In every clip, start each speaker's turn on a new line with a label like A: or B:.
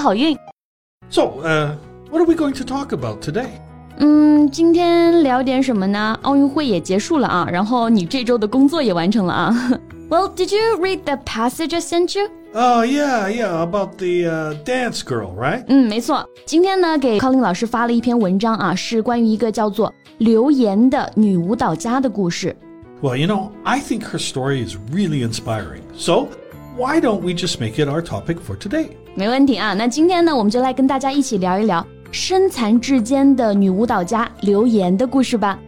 A: 好运！
B: So, uh, what are we going to talk about today?
A: 嗯，今天聊点什么呢？奥运会也结束了啊，然后你这周的工作也完成了啊。Well, did you read the passage I sent you?
B: Oh yeah, yeah, about the uh, dance girl, right?
A: 嗯，没错。今天呢，给 Colin 老师发了一篇文章啊，是关于一个叫做刘岩的女舞蹈家的故事。
B: Well, you know, I think her story is really inspiring. So, why don't we just make it our topic for today? today？
A: 没问题啊，那今天呢，我们就来跟大家一起聊一聊身残志坚的女舞蹈家刘岩的故事吧。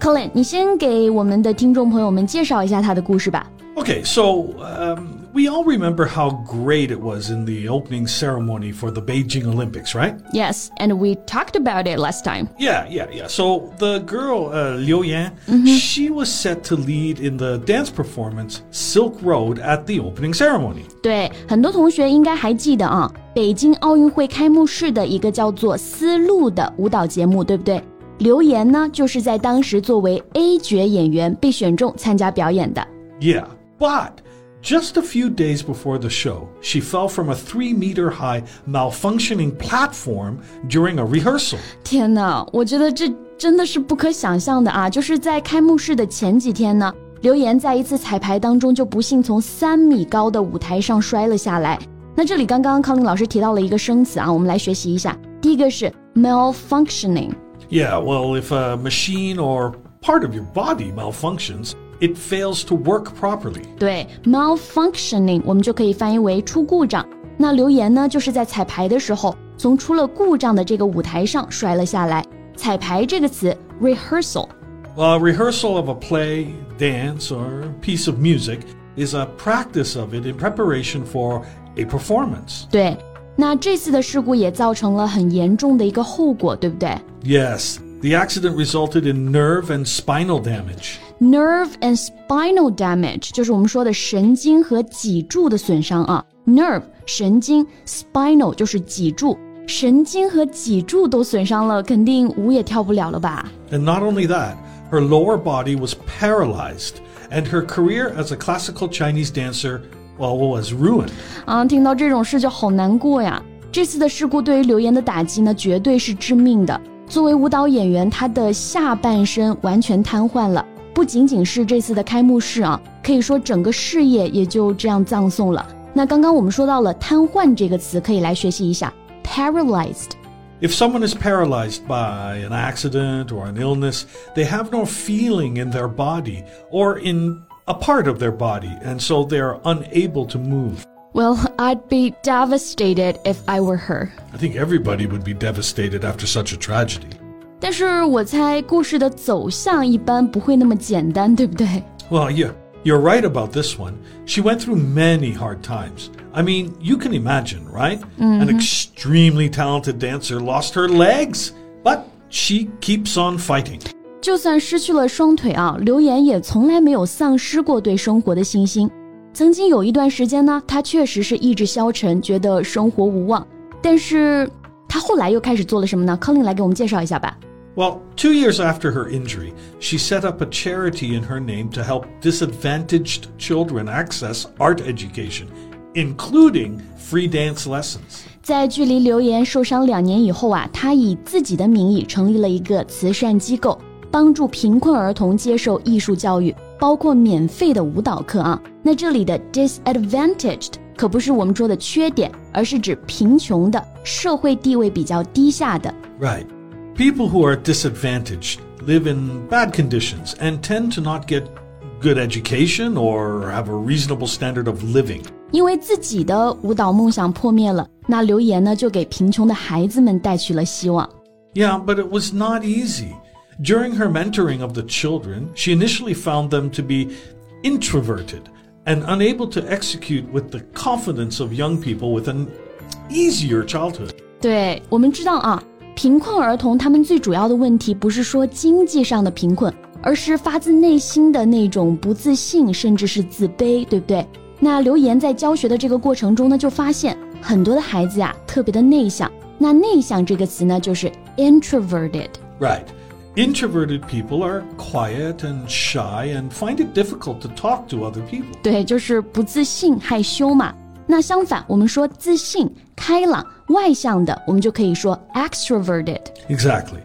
A: Colin，你先给我们的听众朋友们介绍一下她的故事吧。
B: Okay, so um, we all remember how great it was in the opening ceremony for the Beijing Olympics, right?
A: Yes, and we talked about it last time.
B: Yeah, yeah, yeah. So the girl, uh, Liu Yan, mm -hmm. she was set to lead in the dance performance Silk Road at the opening ceremony.
A: 对，很多同学应该还记得啊，北京奥运会开幕式的一个叫做《丝路》的舞蹈节目，对不对？刘岩呢，就是在当时作为 A 角演员被选中参加表演的。
B: Yeah. But just a few days before the show, she fell from a three meter high malfunctioning platform during a rehearsal.
A: 天哪，我觉得这真的是不可想象的啊！就是在开幕式的前几天呢，刘岩在一次彩排当中就不幸从三米高的舞台上摔了下来。那这里刚刚康宁老师提到了一个生词啊，我们来学习一下。第一个是
B: malfunctioning。Yeah, well, if a machine or part of your body malfunctions, it fails to work properly.
A: 对，malfunctioning 我们就可以翻译为出故障。那刘岩呢，就是在彩排的时候，从出了故障的这个舞台上摔了下来。彩排这个词
B: rehearsal。Well, rehearsal of a play, dance, or piece of music is a practice of it in preparation for a performance.
A: 对，那这次的事故也造成了很严重的一个后果，对不对？
B: Yes, the accident resulted in nerve and spinal damage.
A: Nerve and spinal damage 就是我们说的神经和脊柱的损伤啊。Nerve 神经，spinal 就是脊柱，神经和脊柱都损伤了，肯定舞也跳不了了吧
B: ？And not only that, her lower body was paralyzed, and her career as a classical Chinese dancer, well, was ruined.
A: 啊，听到这种事就好难过呀。这次的事故对于刘岩的打击呢，绝对是致命的。作为舞蹈演员，她的下半身完全瘫痪了。不仅仅是这次的开幕式啊，可以说整个事业也就这样葬送了。那刚刚我们说到了瘫痪这个词，可以来学习一下
B: paralyzed。If someone is paralyzed by an accident or an illness, they have no feeling in their body or in a part of their body, and so they are unable to move.
A: Well, I'd be devastated if I were her.
B: I think everybody would be devastated after such a tragedy.
A: 但是我猜故事的走向一般不会那么简单，对不对？
B: Well, yeah, you're right about this one. She went through many hard times. I mean, you can imagine, right?
A: Mm -hmm.
B: An extremely talented dancer lost her legs, but she keeps on fighting.
A: 就算失去了双腿啊，刘岩也从来没有丧失过对生活的信心。曾经有一段时间呢，他确实是意志消沉，觉得生活无望。但是他后来又开始做了什么呢？康林来给我们介绍一下吧。
B: well, two years after her injury, she set up a charity in her name to help disadvantaged children access art education, including free dance lessons.
A: 在距离刘岩受伤两年以后啊，她以自己的名义成立了一个慈善机构，帮助贫困儿童接受艺术教育，包括免费的舞蹈课啊。那这里的 disadvantaged 可不是我们说的缺点，而是指贫穷的、社会地位比较低下的。
B: Right. People who are disadvantaged live in bad conditions and tend to not get good education or have a reasonable standard of living.
A: 因为自己的舞蹈梦想破灭了，那刘岩呢就给贫穷的孩子们带去了希望。
B: Yeah, but it was not easy. During her mentoring of the children, she initially found them to be introverted and unable to execute with the confidence of young people with an easier childhood.
A: 对，我们知道啊，贫困儿童他们最主要的问题不是说经济上的贫困，而是发自内心的那种不自信，甚至是自卑，对不对？那刘岩在教学的这个过程中呢，就发现很多的孩子呀特别的内向。那内向这个词呢，就是 introverted。
B: Right. Introverted people are quiet and shy and find it difficult to talk to other people.
A: 对，就是不自信、害羞嘛。那相反，我们说自信、开朗、外向的，我们就可以说 extroverted.
B: Exactly.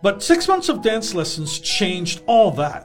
B: But six months of dance lessons changed all that.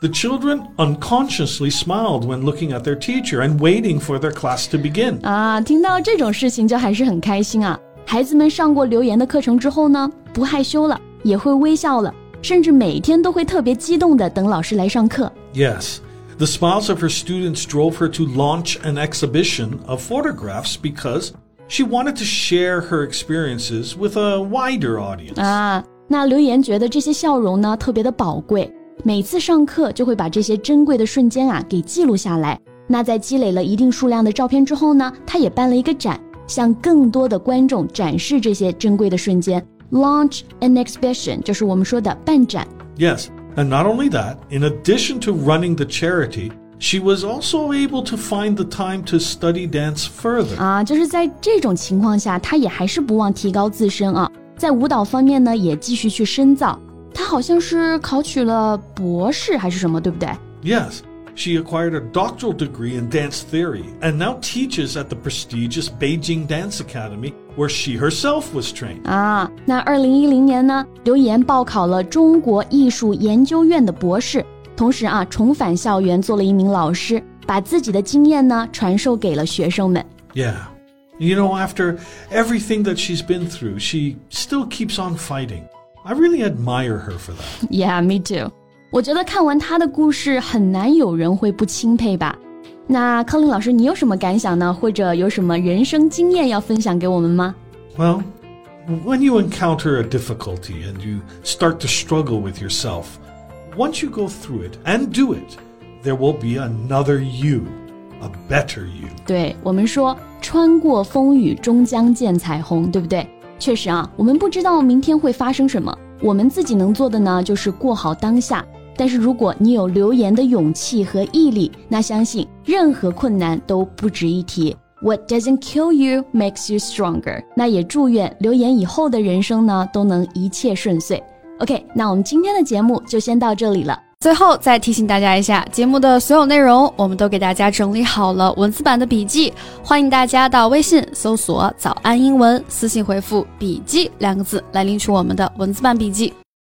B: The children unconsciously smiled when looking at their teacher and waiting for their class to begin.
A: 啊，听到这种事情就还是很开心啊！孩子们上过刘岩的课程之后呢，不害羞了，也会微笑了，甚至每天都会特别激动的等老师来上课。
B: Yes. the smiles of her students drove her to launch an exhibition of photographs because she wanted to share her experiences with a wider audience.
A: 啊，那留言觉得这些笑容呢特别的宝贵，每次上课就会把这些珍贵的瞬间啊给记录下来。那在积累了一定数量的照片之后呢，他也办了一个展，向更多的观众展示这些珍贵的瞬间。Launch an exhibition 就是我们说的办展。
B: Yes, and not only that, in addition to running the charity, she was also able to find the time to study dance further.
A: 啊，就是在这种情况下，他也还是不忘提高自身啊，在舞蹈方面呢也继续去深造。他好像是考取了博士还是什么，对不对？
B: Yes, she acquired a doctoral degree in dance theory and now teaches at the prestigious Beijing Dance Academy, where she herself was trained.
A: 啊，那二零一零年呢，刘岩报考了中国艺术研究院的博士，同时啊，重返校园做了一名老师，把自己的经验呢传授给了学生们。
B: Yeah. You know, after everything that she's been through, she still keeps on fighting. I really admire her for that.
A: Yeah, me too。我觉得看完他的故事，很难有人会不钦佩吧。 那康林老师，你有什么感想呢？或者有什么人生经验要分享给我们吗
B: ？Well, when you encounter a difficulty and you start to struggle with yourself, once you go through it and do it, there will be another you, a better you.
A: 对我们说，穿过风雨终将见彩虹，对不对？确实啊，我们不知道明天会发生什么，我们自己能做的呢，就是过好当下。但是如果你有留言的勇气和毅力，那相信任何困难都不值一提。What doesn't kill you makes you stronger。那也祝愿留言以后的人生呢，都能一切顺遂。OK，那我们今天的节目就先到这里了。
C: 最后再提醒大家一下，节目的所有内容我们都给大家整理好了文字版的笔记，欢迎大家到微信搜索“早安英文”，私信回复“笔记”两个字来领取我们的文字版笔记。